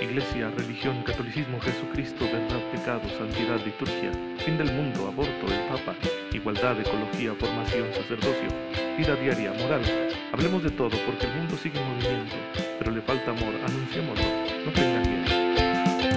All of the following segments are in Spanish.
Iglesia, religión, catolicismo, Jesucristo, verdad, pecado, santidad, liturgia, fin del mundo, aborto, el Papa, igualdad, ecología, formación, sacerdocio, vida diaria, moral. Hablemos de todo porque el mundo sigue en movimiento, pero le falta amor, anunciémoslo, no tengan miedo.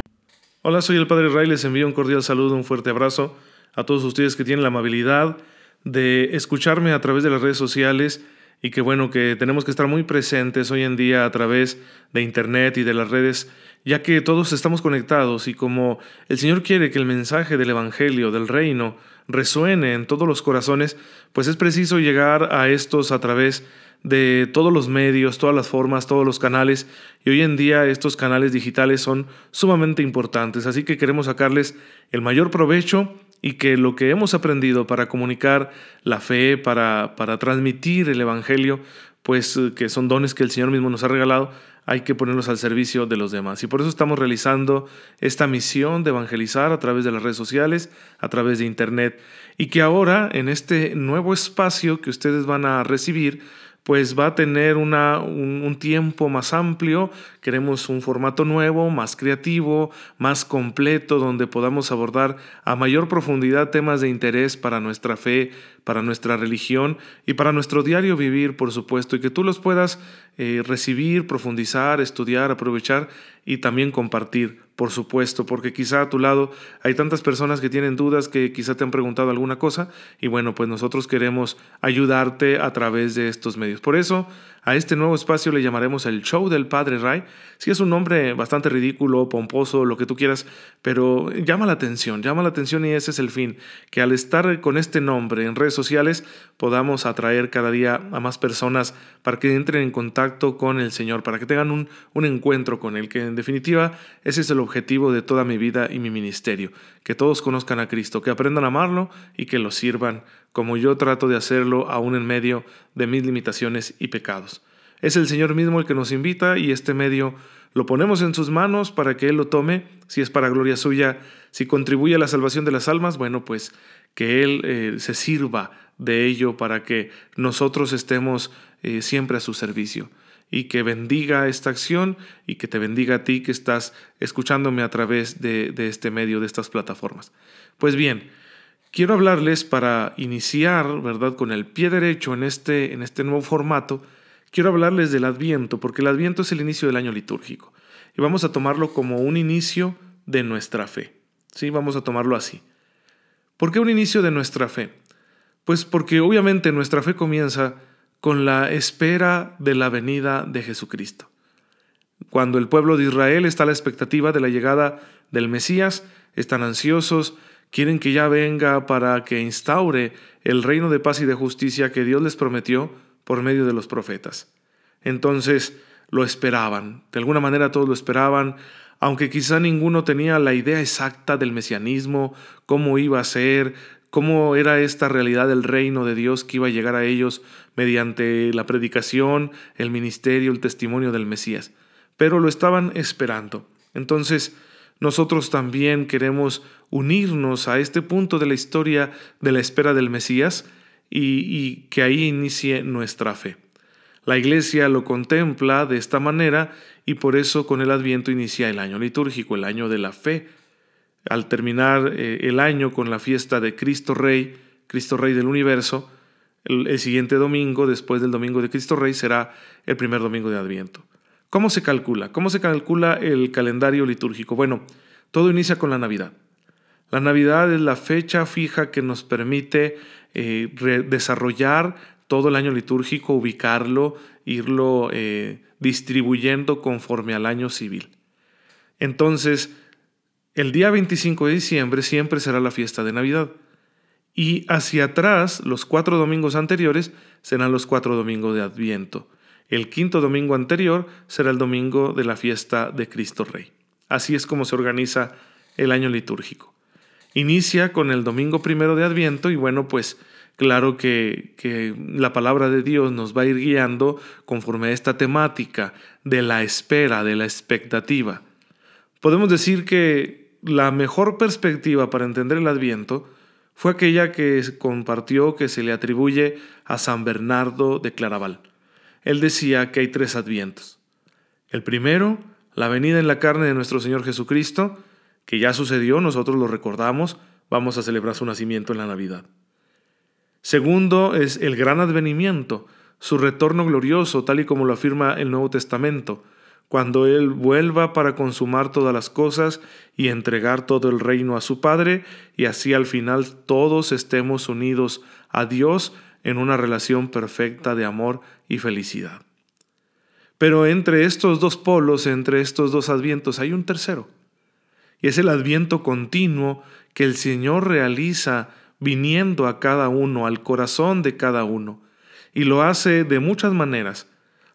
Hola, soy el Padre Ray, les envío un cordial saludo, un fuerte abrazo a todos ustedes que tienen la amabilidad de escucharme a través de las redes sociales y que bueno, que tenemos que estar muy presentes hoy en día a través de Internet y de las redes, ya que todos estamos conectados y como el Señor quiere que el mensaje del Evangelio, del reino, resuene en todos los corazones, pues es preciso llegar a estos a través de todos los medios, todas las formas, todos los canales, y hoy en día estos canales digitales son sumamente importantes, así que queremos sacarles el mayor provecho y que lo que hemos aprendido para comunicar la fe, para, para transmitir el Evangelio, pues eh, que son dones que el Señor mismo nos ha regalado, hay que ponerlos al servicio de los demás. Y por eso estamos realizando esta misión de evangelizar a través de las redes sociales, a través de Internet, y que ahora en este nuevo espacio que ustedes van a recibir, pues va a tener una, un, tiempo más amplio, queremos un formato nuevo, más creativo, más completo, donde podamos abordar a mayor profundidad temas de interés para nuestra fe, para nuestra religión y para nuestro diario vivir, por supuesto, y que tú los puedas eh, recibir, profundizar, estudiar, aprovechar y también compartir, por supuesto, porque quizá a tu lado hay tantas personas que tienen dudas que quizá te han preguntado alguna cosa y bueno, pues nosotros queremos ayudarte a través de estos medios. Por eso, a este nuevo espacio le llamaremos el Show del Padre Ray. Sí es un nombre bastante ridículo, pomposo, lo que tú quieras, pero llama la atención, llama la atención y ese es el fin, que al estar con este nombre en redes sociales podamos atraer cada día a más personas para que entren en contacto con el Señor, para que tengan un, un encuentro con Él, que en definitiva ese es el objetivo de toda mi vida y mi ministerio, que todos conozcan a Cristo, que aprendan a amarlo y que lo sirvan como yo trato de hacerlo aún en medio de mis limitaciones y pecados. Es el Señor mismo el que nos invita y este medio lo ponemos en sus manos para que Él lo tome, si es para gloria suya, si contribuye a la salvación de las almas, bueno, pues que Él eh, se sirva de ello para que nosotros estemos eh, siempre a su servicio y que bendiga esta acción y que te bendiga a ti que estás escuchándome a través de, de este medio, de estas plataformas. Pues bien, quiero hablarles para iniciar, ¿verdad?, con el pie derecho en este, en este nuevo formato, quiero hablarles del Adviento, porque el Adviento es el inicio del año litúrgico. Y vamos a tomarlo como un inicio de nuestra fe. Sí, vamos a tomarlo así. ¿Por qué un inicio de nuestra fe? Pues porque obviamente nuestra fe comienza con la espera de la venida de Jesucristo. Cuando el pueblo de Israel está a la expectativa de la llegada del Mesías, están ansiosos, quieren que ya venga para que instaure el reino de paz y de justicia que Dios les prometió por medio de los profetas. Entonces lo esperaban, de alguna manera todos lo esperaban, aunque quizá ninguno tenía la idea exacta del mesianismo, cómo iba a ser, cómo era esta realidad del reino de Dios que iba a llegar a ellos mediante la predicación, el ministerio, el testimonio del Mesías. Pero lo estaban esperando. Entonces, nosotros también queremos unirnos a este punto de la historia de la espera del Mesías y, que ahí inicie nuestra fe. La iglesia lo contempla de esta manera y por eso con el adviento inicia el año litúrgico, el año de la fe. Al terminar eh, el año con la fiesta de Cristo Rey, Cristo Rey del universo, el, siguiente domingo, después del domingo de Cristo Rey, será el primer domingo de adviento. ¿Cómo se calcula? ¿Cómo se calcula el calendario litúrgico? Bueno, todo inicia con la Navidad. La Navidad es la fecha fija que nos permite eh, desarrollar todo el año litúrgico, ubicarlo, irlo eh, distribuyendo conforme al año civil. Entonces, el día 25 de diciembre siempre será la fiesta de Navidad. Y hacia atrás, los cuatro domingos anteriores serán los cuatro domingos de Adviento. El quinto domingo anterior será el domingo de la fiesta de Cristo Rey. Así es como se organiza el año litúrgico. Inicia con el domingo primero de Adviento y bueno, pues claro que, que, la palabra de Dios nos va a ir guiando conforme a esta temática de la espera, de la expectativa. Podemos decir que la mejor perspectiva para entender el Adviento fue aquella que compartió que se le atribuye a San Bernardo de Claraval. Él decía que hay tres advientos. El primero, la venida en la carne de nuestro Señor Jesucristo, que ya sucedió, nosotros lo recordamos, vamos a celebrar su nacimiento en la Navidad. Segundo es el gran advenimiento, su retorno glorioso, tal y como lo afirma el Nuevo Testamento, cuando Él vuelva para consumar todas las cosas y entregar todo el reino a su Padre, y así al final todos estemos unidos a Dios en una relación perfecta de amor y felicidad. Pero entre estos dos polos, entre estos dos advientos, hay un tercero. Y es el adviento continuo que el Señor realiza viniendo a cada uno, al corazón de cada uno. Y lo hace de muchas maneras.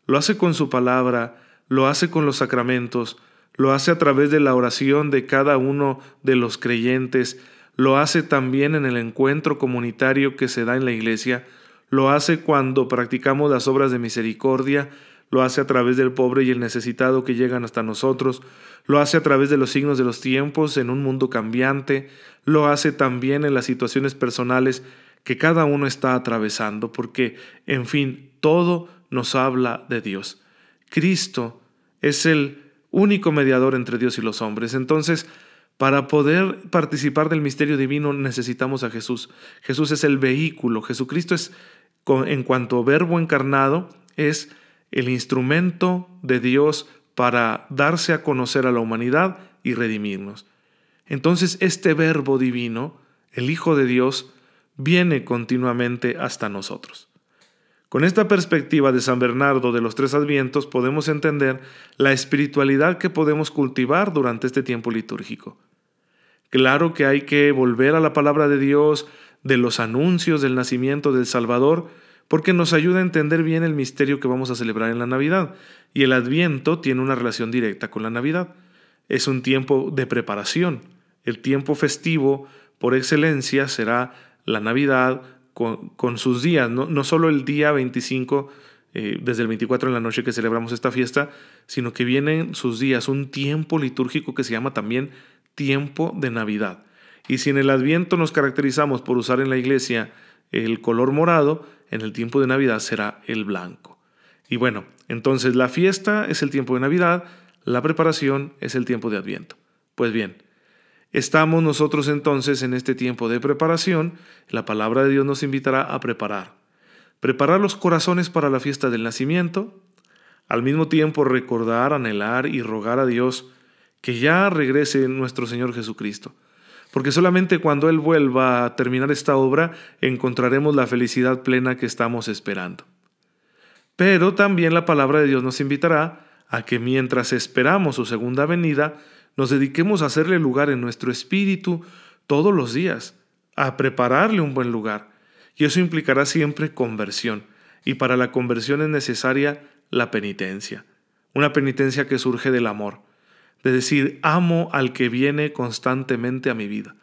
Lo hace con su palabra, lo hace con los sacramentos, lo hace a través de la oración de cada uno de los creyentes, lo hace también en el encuentro comunitario que se da en la iglesia, lo hace cuando practicamos las obras de misericordia, lo hace a través del pobre y el necesitado que llegan hasta nosotros, lo hace a través de los signos de los tiempos en un mundo cambiante, lo hace también en las situaciones personales que cada uno está atravesando, porque, en fin, todo nos habla de Dios. Cristo es el único mediador entre Dios y los hombres. Entonces, para poder participar del misterio divino necesitamos a Jesús. Jesús es el vehículo. Jesucristo es, en cuanto verbo encarnado, es el instrumento de Dios para darse a conocer a la humanidad y redimirnos. Entonces este verbo divino, el Hijo de Dios, viene continuamente hasta nosotros. Con esta perspectiva de San Bernardo de los tres advientos podemos entender la espiritualidad que podemos cultivar durante este tiempo litúrgico. Claro que hay que volver a la palabra de Dios, de los anuncios del nacimiento del Salvador, porque nos ayuda a entender bien el misterio que vamos a celebrar en la Navidad. Y el Adviento tiene una relación directa con la Navidad. Es un tiempo de preparación. El tiempo festivo por excelencia será la Navidad con, sus días, no, no, solo el día 25, eh, desde el 24 en la noche que celebramos esta fiesta, sino que vienen sus días, un tiempo litúrgico que se llama también tiempo de Navidad. Y si en el Adviento nos caracterizamos por usar en la iglesia el color morado, en el tiempo de Navidad será el blanco. Y bueno, entonces la fiesta es el tiempo de Navidad, la preparación es el tiempo de Adviento. Pues bien, estamos nosotros entonces en este tiempo de preparación, la palabra de Dios nos invitará a preparar. Preparar los corazones para la fiesta del nacimiento, al mismo tiempo recordar, anhelar y rogar a Dios que ya regrese nuestro Señor Jesucristo porque solamente cuando Él vuelva a terminar esta obra encontraremos la felicidad plena que estamos esperando. Pero también la palabra de Dios nos invitará a que mientras esperamos su segunda venida, nos dediquemos a hacerle lugar en nuestro espíritu todos los días, a prepararle un buen lugar. Y eso implicará siempre conversión. Y para la conversión es necesaria la penitencia, una penitencia que surge del amor de decir, amo al que viene constantemente a mi vida,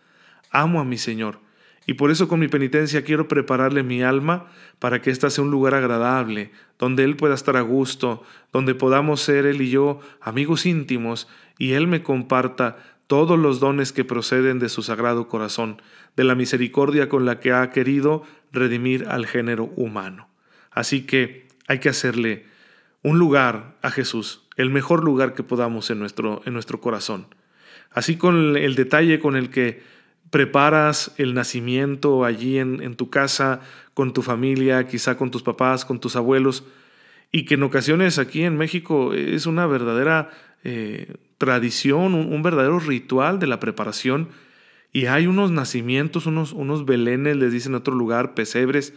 amo a mi Señor. Y por eso con mi penitencia quiero prepararle mi alma para que ésta sea un lugar agradable, donde Él pueda estar a gusto, donde podamos ser Él y yo amigos íntimos y Él me comparta todos los dones que proceden de su sagrado corazón, de la misericordia con la que ha querido redimir al género humano. Así que hay que hacerle un lugar a Jesús, el mejor lugar que podamos en nuestro, en nuestro corazón. Así con el detalle con el que preparas el nacimiento allí en, tu casa, con tu familia, quizá con tus papás, con tus abuelos, y que en ocasiones aquí en México es una verdadera eh, tradición, un, verdadero ritual de la preparación, y hay unos nacimientos, unos, unos belenes, les dicen en otro lugar, pesebres,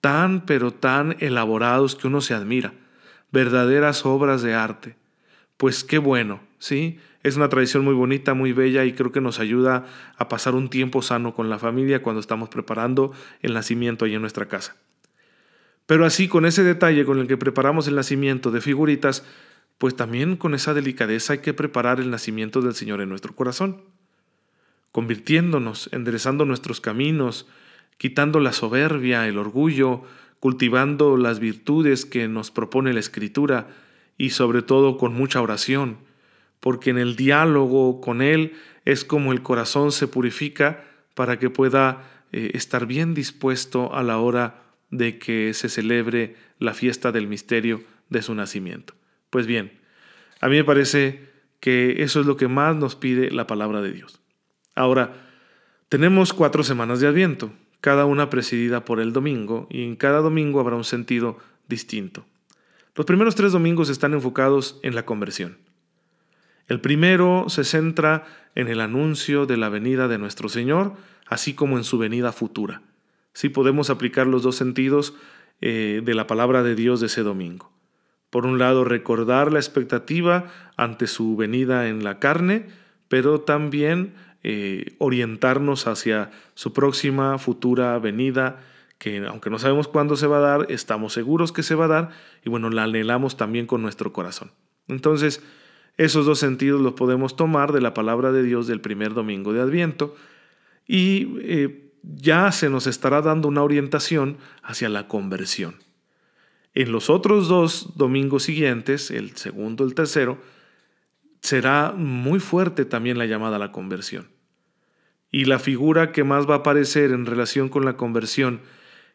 tan pero tan elaborados que uno se admira verdaderas obras de arte. Pues qué bueno, ¿sí? Es una tradición muy bonita, muy bella y creo que nos ayuda a pasar un tiempo sano con la familia cuando estamos preparando el nacimiento ahí en nuestra casa. Pero así, con ese detalle con el que preparamos el nacimiento de figuritas, pues también con esa delicadeza hay que preparar el nacimiento del Señor en nuestro corazón, convirtiéndonos, enderezando nuestros caminos, quitando la soberbia, el orgullo, cultivando las virtudes que nos propone la Escritura y sobre todo con mucha oración, porque en el diálogo con Él es como el corazón se purifica para que pueda eh, estar bien dispuesto a la hora de que se celebre la fiesta del misterio de su nacimiento. Pues bien, a mí me parece que eso es lo que más nos pide la palabra de Dios. Ahora, tenemos cuatro semanas de Adviento, cada una presidida por el domingo, y en cada domingo habrá un sentido distinto. Los primeros tres domingos están enfocados en la conversión. El primero se centra en el anuncio de la venida de nuestro Señor, así como en su venida futura. Sí podemos aplicar los dos sentidos eh, de la palabra de Dios de ese domingo. Por un lado, recordar la expectativa ante su venida en la carne, pero también eh, orientarnos hacia su próxima futura venida, que aunque no sabemos cuándo se va a dar, estamos seguros que se va a dar y bueno, la anhelamos también con nuestro corazón. Entonces, esos dos sentidos los podemos tomar de la palabra de Dios del primer domingo de Adviento y eh, ya se nos estará dando una orientación hacia la conversión. En los otros dos domingos siguientes, el segundo y el tercero, será muy fuerte también la llamada a la conversión. Y la figura que más va a aparecer en relación con la conversión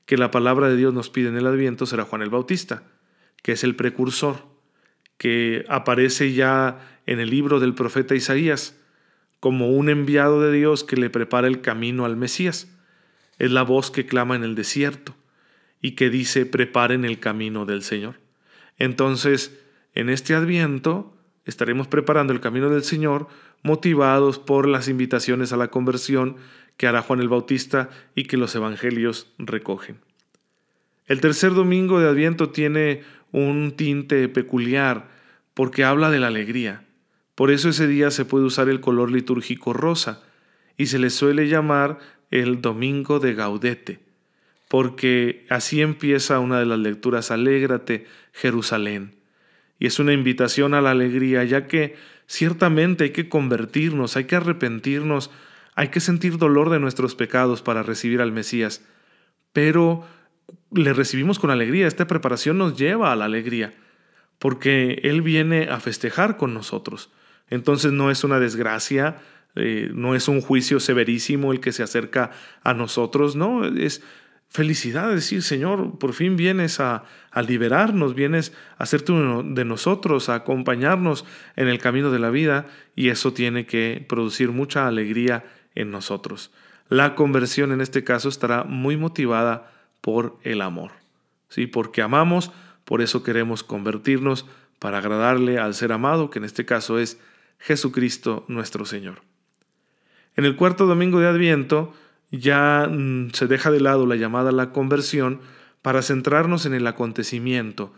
que la palabra de Dios nos pide en el Adviento será Juan el Bautista, que es el precursor que aparece ya en el libro del profeta Isaías como un enviado de Dios que le prepara el camino al Mesías. Es la voz que clama en el desierto y que dice preparen el camino del Señor. Entonces, en este adviento estaremos preparando el camino del Señor motivados por las invitaciones a la conversión que hará Juan el Bautista y que los evangelios recogen. El tercer domingo de Adviento tiene un tinte peculiar porque habla de la alegría. Por eso ese día se puede usar el color litúrgico rosa y se le suele llamar el Domingo de Gaudete, porque así empieza una de las lecturas Alégrate, Jerusalén. Y es una invitación a la alegría, ya que ciertamente hay que convertirnos, hay que arrepentirnos, hay que sentir dolor de nuestros pecados para recibir al Mesías. Pero le recibimos con alegría. Esta preparación nos lleva a la alegría, porque Él viene a festejar con nosotros. Entonces no es una desgracia, eh, no es un juicio severísimo el que se acerca a nosotros, no, es felicidad, decir, Señor, por fin vienes a, a liberarnos, vienes a hacerte uno de nosotros, a acompañarnos en el camino de la vida, y eso tiene que producir mucha alegría en nosotros. La conversión en este caso estará muy motivada por el amor. ¿sí? Porque amamos, por eso queremos convertirnos para agradarle al ser amado, que en este caso es Jesucristo nuestro Señor. En el cuarto domingo de Adviento ya mm, se deja de lado la llamada la conversión para centrarnos en el acontecimiento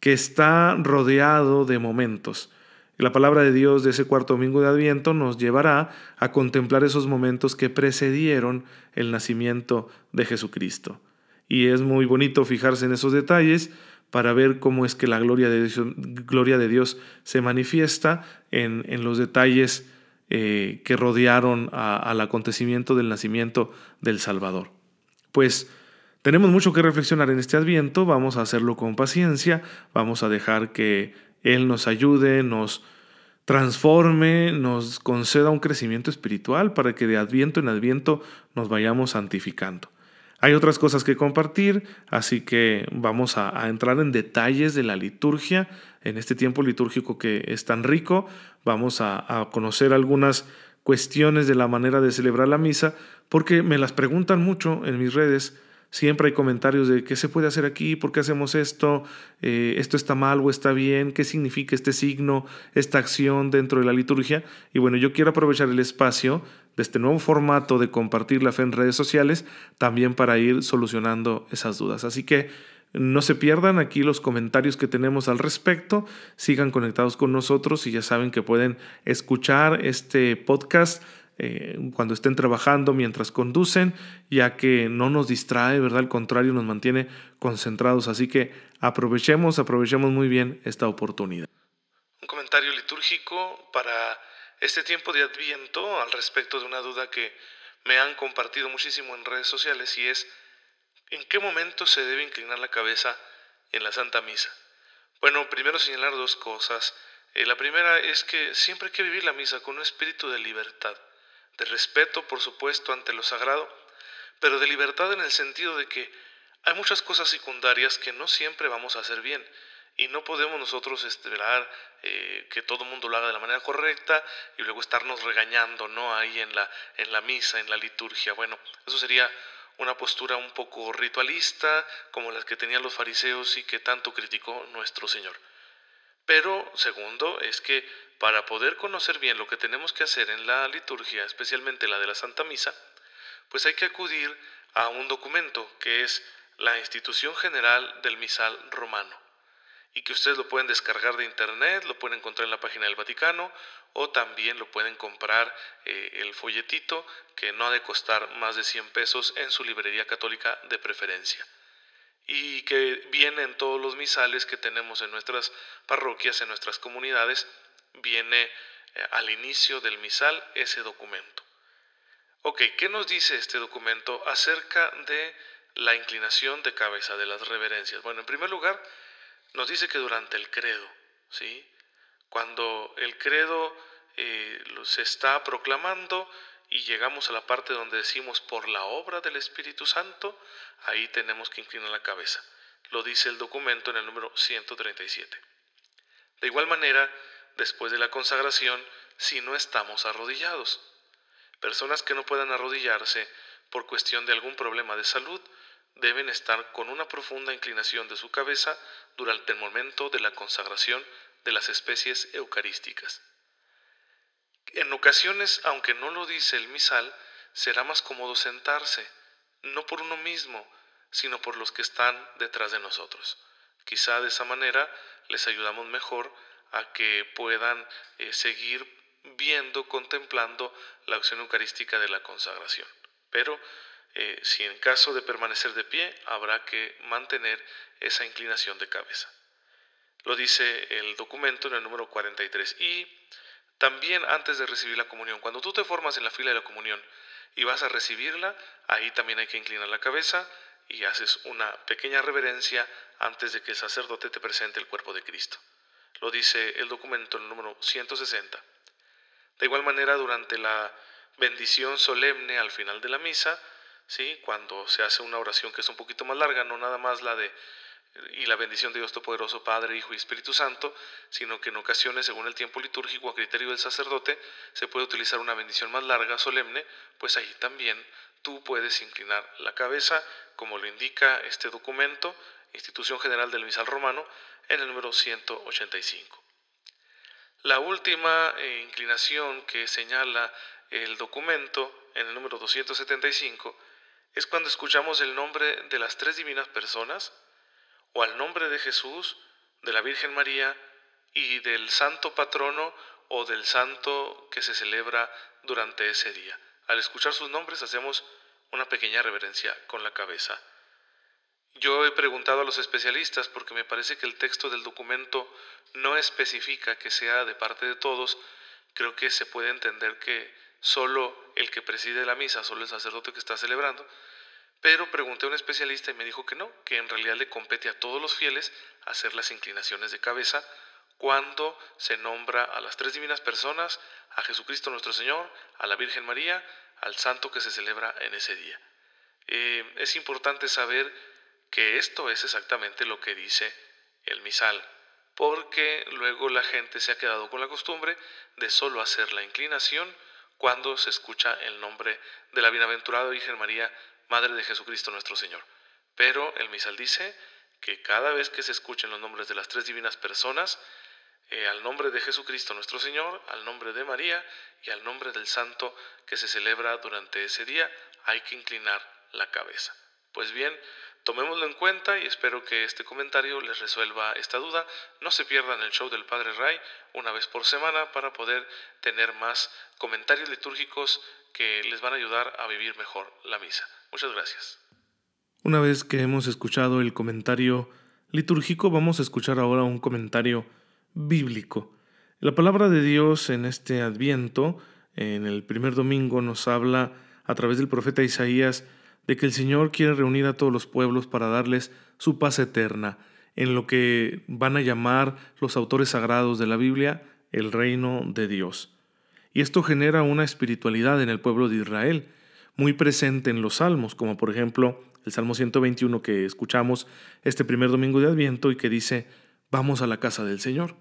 que está rodeado de momentos. La palabra de Dios de ese cuarto domingo de Adviento nos llevará a contemplar esos momentos que precedieron el nacimiento de Jesucristo y es muy bonito fijarse en esos detalles para ver cómo es que la gloria de Dios, gloria de Dios se manifiesta en, los detalles eh, que rodearon al acontecimiento del nacimiento del Salvador. Pues tenemos mucho que reflexionar en este adviento, vamos a hacerlo con paciencia, vamos a dejar que Él nos ayude, nos transforme, nos conceda un crecimiento espiritual para que de adviento en adviento nos vayamos santificando. Hay otras cosas que compartir, así que vamos a, entrar en detalles de la liturgia en este tiempo litúrgico que es tan rico. Vamos a, conocer algunas cuestiones de la manera de celebrar la misa, porque me las preguntan mucho en mis redes. Siempre hay comentarios de qué se puede hacer aquí, por qué hacemos esto, eh, esto está mal o está bien, qué significa este signo, esta acción dentro de la liturgia. Y bueno, yo quiero aprovechar el espacio de este nuevo formato de compartir la fe en redes sociales, también para ir solucionando esas dudas. Así que no se pierdan aquí los comentarios que tenemos al respecto, sigan conectados con nosotros y ya saben que pueden escuchar este podcast eh, cuando estén trabajando, mientras conducen, ya que no nos distrae, ¿verdad? Al contrario, nos mantiene concentrados. Así que aprovechemos, aprovechemos muy bien esta oportunidad. Un comentario litúrgico para este tiempo de adviento al respecto de una duda que me han compartido muchísimo en redes sociales y es ¿en qué momento se debe inclinar la cabeza en la Santa Misa? Bueno, primero señalar dos cosas. Eh, la primera es que siempre hay que vivir la misa con un espíritu de libertad, de respeto, por supuesto, ante lo sagrado, pero de libertad en el sentido de que hay muchas cosas secundarias que no siempre vamos a hacer bien y no podemos nosotros esperar eh, que todo el mundo lo haga de la manera correcta y luego estarnos regañando, ¿no? Ahí en la, en la misa, en la liturgia. Bueno, eso sería una postura un poco ritualista, como las que tenían los fariseos y que tanto criticó nuestro Señor. Pero segundo es que para poder conocer bien lo que tenemos que hacer en la liturgia, especialmente la de la Santa Misa, pues hay que acudir a un documento que es la Institución General del Misal Romano y que ustedes lo pueden descargar de internet, lo pueden encontrar en la página del Vaticano o también lo pueden comprar eh, el folletito que no ha de costar más de 100 pesos en su librería católica de preferencia y que viene en todos los misales que tenemos en nuestras parroquias, en nuestras comunidades, viene eh, al inicio del misal ese documento. Ok, ¿qué nos dice este documento acerca de la inclinación de cabeza, de las reverencias? Bueno, en primer lugar, nos dice que durante el credo, ¿sí? Cuando el credo eh, se está proclamando y llegamos a la parte donde decimos por la obra del Espíritu Santo, ahí tenemos que inclinar la cabeza. Lo dice el documento en el número 137. De igual manera, después de la consagración, si no estamos arrodillados. Personas que no puedan arrodillarse por cuestión de algún problema de salud, deben estar con una profunda inclinación de su cabeza durante el momento de la consagración de las especies eucarísticas. En ocasiones, aunque no lo dice el misal, será más cómodo sentarse, no por uno mismo, sino por los que están detrás de nosotros. Quizá de esa manera les ayudamos mejor a que puedan eh, seguir viendo, contemplando la acción eucarística de la consagración. Pero eh, si en caso de permanecer de pie, habrá que mantener esa inclinación de cabeza. Lo dice el documento en el número 43. Y también antes de recibir la comunión, cuando tú te formas en la fila de la comunión y vas a recibirla, ahí también hay que inclinar la cabeza y haces una pequeña reverencia antes de que el sacerdote te presente el cuerpo de Cristo. Lo dice el documento en el número 160. De igual manera, durante la bendición solemne al final de la misa, ¿sí? cuando se hace una oración que es un poquito más larga, no nada más la de y la bendición de Dios Todopoderoso, Padre, Hijo y Espíritu Santo, sino que en ocasiones, según el tiempo litúrgico a criterio del sacerdote, se puede utilizar una bendición más larga, solemne, pues ahí también tú puedes inclinar la cabeza, como lo indica este documento, Institución General del Misal Romano, en el número 185. La última eh, inclinación que señala el documento, en el número 275, es cuando escuchamos el nombre de las tres divinas personas o al nombre de Jesús, de la Virgen María y del santo patrono o del santo que se celebra durante ese día. Al escuchar sus nombres hacemos una pequeña reverencia con la cabeza. Yo he preguntado a los especialistas porque me parece que el texto del documento no especifica que sea de parte de todos. Creo que se puede entender que solo el que preside la misa, solo el sacerdote que está celebrando. Pero pregunté a un especialista y me dijo que no, que en realidad le compete a todos los fieles hacer las inclinaciones de cabeza cuando se nombra a las tres divinas personas, a Jesucristo nuestro Señor, a la Virgen María, al santo que se celebra en ese día. Eh, es importante saber que esto es exactamente lo que dice el misal, porque luego la gente se ha quedado con la costumbre de solo hacer la inclinación cuando se escucha el nombre de la bienaventurada Virgen María, Madre de Jesucristo nuestro Señor. Pero el misal dice que cada vez que se escuchen los nombres de las tres divinas personas, eh, al nombre de Jesucristo nuestro Señor, al nombre de María y al nombre del santo que se celebra durante ese día, hay que inclinar la cabeza. Pues bien, Tomémoslo en cuenta y espero que este comentario les resuelva esta duda. No se pierdan el show del Padre Ray una vez por semana para poder tener más comentarios litúrgicos que les van a ayudar a vivir mejor la misa. Muchas gracias. Una vez que hemos escuchado el comentario litúrgico, vamos a escuchar ahora un comentario bíblico. La palabra de Dios en este adviento, en el primer domingo, nos habla a través del profeta Isaías de que el Señor quiere reunir a todos los pueblos para darles su paz eterna, en lo que van a llamar los autores sagrados de la Biblia el reino de Dios. Y esto genera una espiritualidad en el pueblo de Israel, muy presente en los salmos, como por ejemplo el Salmo 121 que escuchamos este primer domingo de Adviento y que dice, vamos a la casa del Señor.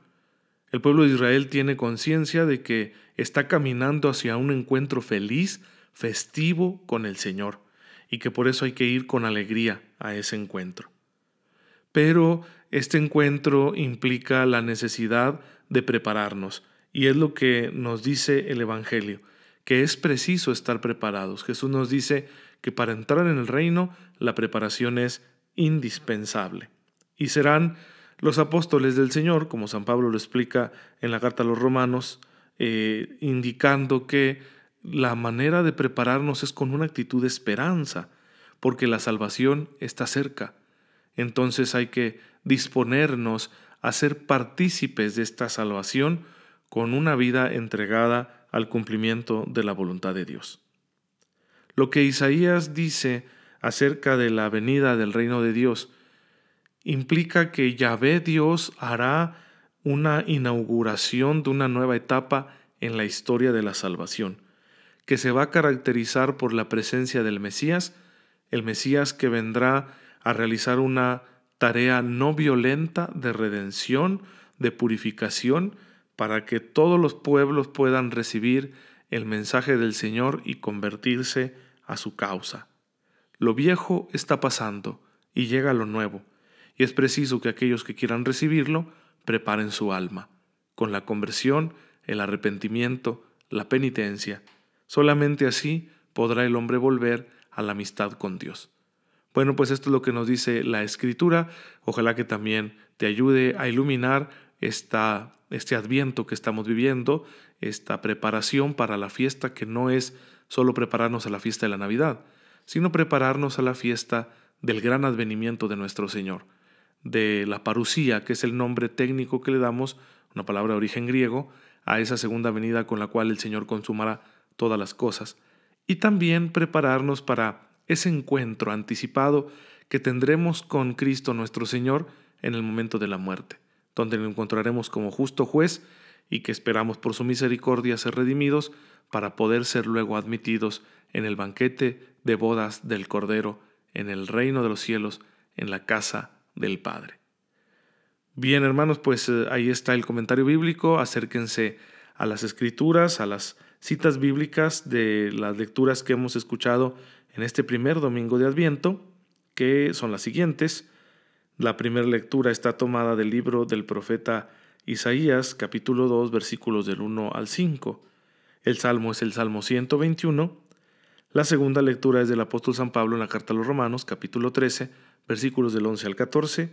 El pueblo de Israel tiene conciencia de que está caminando hacia un encuentro feliz, festivo con el Señor, y que por eso hay que ir con alegría a ese encuentro. Pero este encuentro implica la necesidad de prepararnos, y es lo que nos dice el Evangelio, que es preciso estar preparados. Jesús nos dice que para entrar en el reino la preparación es indispensable. Y serán los apóstoles del Señor, como San Pablo lo explica en la carta a los romanos, eh, indicando que la manera de prepararnos es con una actitud de esperanza, porque la salvación está cerca. Entonces hay que disponernos a ser partícipes de esta salvación con una vida entregada al cumplimiento de la voluntad de Dios. Lo que Isaías dice acerca de la venida del reino de Dios implica que Yahvé Dios hará una inauguración de una nueva etapa en la historia de la salvación, que se va a caracterizar por la presencia del Mesías, el Mesías que vendrá a realizar una tarea no violenta de redención, de purificación, para que todos los pueblos puedan recibir el mensaje del Señor y convertirse a su causa. Lo viejo está pasando y llega lo nuevo, y es preciso que aquellos que quieran recibirlo preparen su alma, con la conversión, el arrepentimiento, la penitencia. Solamente así podrá el hombre volver a la amistad con Dios. Bueno, pues esto es lo que nos dice la Escritura. Ojalá que también te ayude a iluminar esta, este adviento que estamos viviendo, esta preparación para la fiesta que no es solo prepararnos a la fiesta de la Navidad, sino prepararnos a la fiesta del gran advenimiento de nuestro Señor, de la parusía, que es el nombre técnico que le damos, una palabra de origen griego, a esa segunda venida con la cual el Señor consumará todas las cosas, y también prepararnos para ese encuentro anticipado que tendremos con Cristo nuestro Señor en el momento de la muerte, donde lo encontraremos como justo juez y que esperamos por su misericordia ser redimidos para poder ser luego admitidos en el banquete de bodas del Cordero, en el reino de los cielos, en la casa del Padre. Bien, hermanos, pues eh, ahí está el comentario bíblico. Acérquense a las escrituras, a las citas bíblicas de las lecturas que hemos escuchado en este primer domingo de Adviento, que son las siguientes. La primera lectura está tomada del libro del profeta Isaías, capítulo 2, versículos del 1 al 5. El salmo es el Salmo 121. La segunda lectura es del apóstol San Pablo en la carta a los Romanos, capítulo 13, versículos del 11 al 14.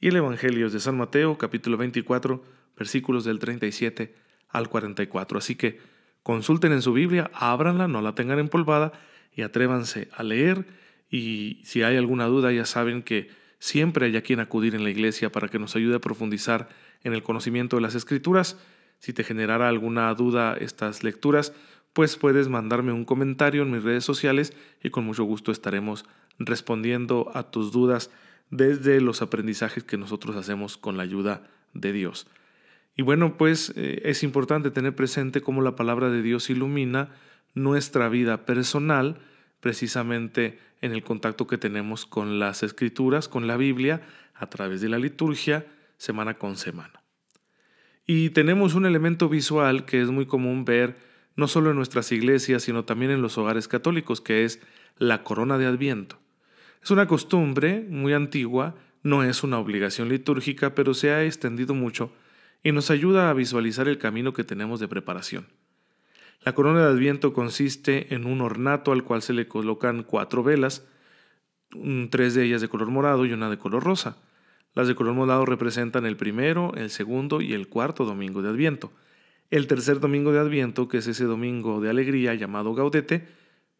Y el Evangelio es de San Mateo, capítulo 24, versículos del 37 al 44. Así que consulten en su Biblia, ábranla, no la tengan empolvada y atrévanse a leer. Y si hay alguna duda, ya saben que siempre hay a quien acudir en la iglesia para que nos ayude a profundizar en el conocimiento de las Escrituras si te generara alguna duda estas lecturas, pues puedes mandarme un comentario en mis redes sociales y con mucho gusto estaremos respondiendo a tus dudas desde los aprendizajes que nosotros hacemos con la ayuda de Dios. Y bueno, pues eh, es importante tener presente cómo la palabra de Dios ilumina nuestra vida personal, precisamente en el contacto que tenemos con las escrituras, con la Biblia, a través de la liturgia, semana con semana. Y tenemos un elemento visual que es muy común ver no solo en nuestras iglesias, sino también en los hogares católicos, que es la corona de Adviento. Es una costumbre muy antigua, no es una obligación litúrgica, pero se ha extendido mucho y nos ayuda a visualizar el camino que tenemos de preparación. La corona de Adviento consiste en un ornato al cual se le colocan cuatro velas, tres de ellas de color morado y una de color rosa. Las de color morado representan el primero, el segundo y el cuarto domingo de Adviento. El tercer domingo de Adviento, que es ese domingo de alegría llamado Gaudete,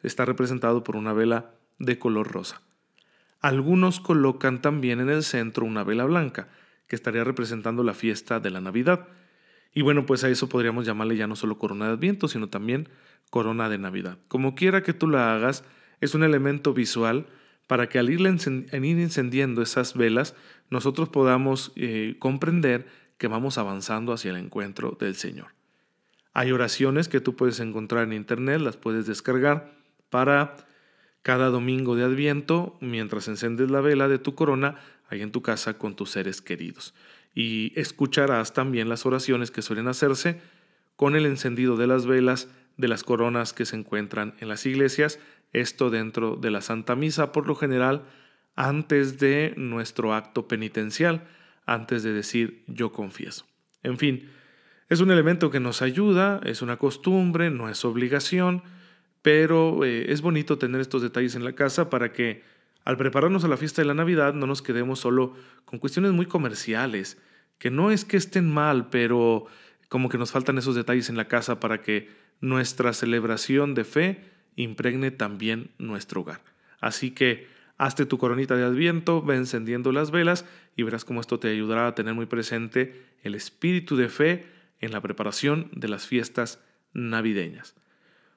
está representado por una vela de color rosa. Algunos colocan también en el centro una vela blanca, que estaría representando la fiesta de la Navidad. Y bueno, pues a eso podríamos llamarle ya no solo corona de Adviento, sino también corona de Navidad. Como quiera que tú la hagas, es un elemento visual para que al ir encendiendo esas velas, nosotros podamos eh, comprender que vamos avanzando hacia el encuentro del Señor. Hay oraciones que tú puedes encontrar en internet, las puedes descargar para cada domingo de Adviento, mientras encendes la vela de tu corona, ahí en tu casa con tus seres queridos. Y escucharás también las oraciones que suelen hacerse con el encendido de las velas de las coronas que se encuentran en las iglesias, esto dentro de la Santa Misa, por lo general antes de nuestro acto penitencial, antes de decir yo confieso. En fin, es un elemento que nos ayuda, es una costumbre, no es obligación, pero eh, es bonito tener estos detalles en la casa para que al prepararnos a la fiesta de la Navidad no nos quedemos solo con cuestiones muy comerciales, que no es que estén mal, pero como que nos faltan esos detalles en la casa para que nuestra celebración de fe impregne también nuestro hogar. Así que hazte tu coronita de adviento, ve encendiendo las velas y verás cómo esto te ayudará a tener muy presente el espíritu de fe en la preparación de las fiestas navideñas.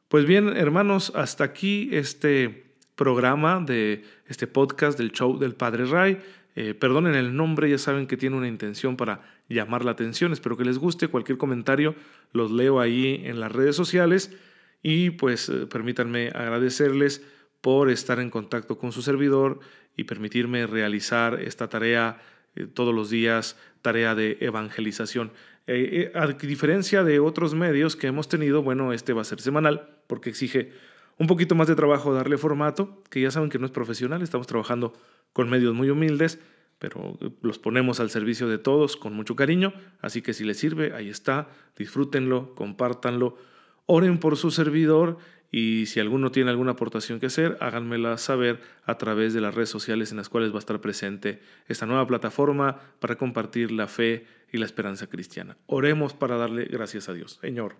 Pues bien, hermanos, hasta aquí este programa de este podcast del show del Padre Ray. Eh, perdonen el nombre, ya saben que tiene una intención para llamar la atención. Espero que les guste. Cualquier comentario los leo ahí en las redes sociales. Y pues eh, permítanme agradecerles por estar en contacto con su servidor y permitirme realizar esta tarea eh, todos los días, tarea de evangelización. Eh, eh, a diferencia de otros medios que hemos tenido, bueno, este va a ser semanal porque exige un poquito más de trabajo darle formato, que ya saben que no es profesional, estamos trabajando con medios muy humildes, pero los ponemos al servicio de todos con mucho cariño, así que si les sirve, ahí está, disfrútenlo, compártanlo, oren por su servidor y si alguno tiene alguna aportación que hacer, háganmela saber a través de las redes sociales en las cuales va a estar presente esta nueva plataforma para compartir la fe y la esperanza cristiana. Oremos para darle gracias a Dios. Señor,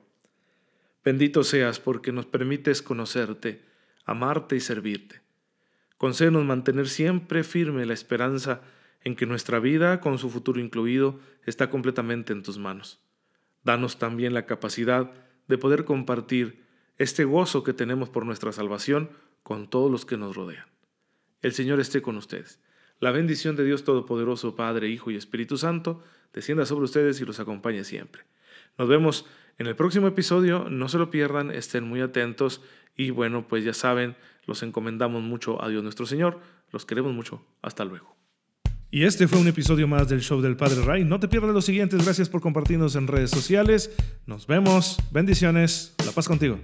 bendito seas porque nos permites conocerte, amarte y servirte. Concédenos mantener siempre firme la esperanza en que nuestra vida, con su futuro incluido, está completamente en tus manos. Danos también la capacidad de poder compartir este gozo que tenemos por nuestra salvación con todos los que nos rodean. El Señor esté con ustedes. La bendición de Dios Todopoderoso, Padre, Hijo y Espíritu Santo, descienda sobre ustedes y los acompañe siempre. Nos vemos en el próximo episodio, no se lo pierdan, estén muy atentos y bueno, pues ya saben, los encomendamos mucho a Dios nuestro Señor, los queremos mucho, hasta luego. Y este fue un episodio más del show del Padre Ray. No te pierdas los siguientes. Gracias por compartirnos en redes sociales. Nos vemos. Bendiciones. La paz contigo.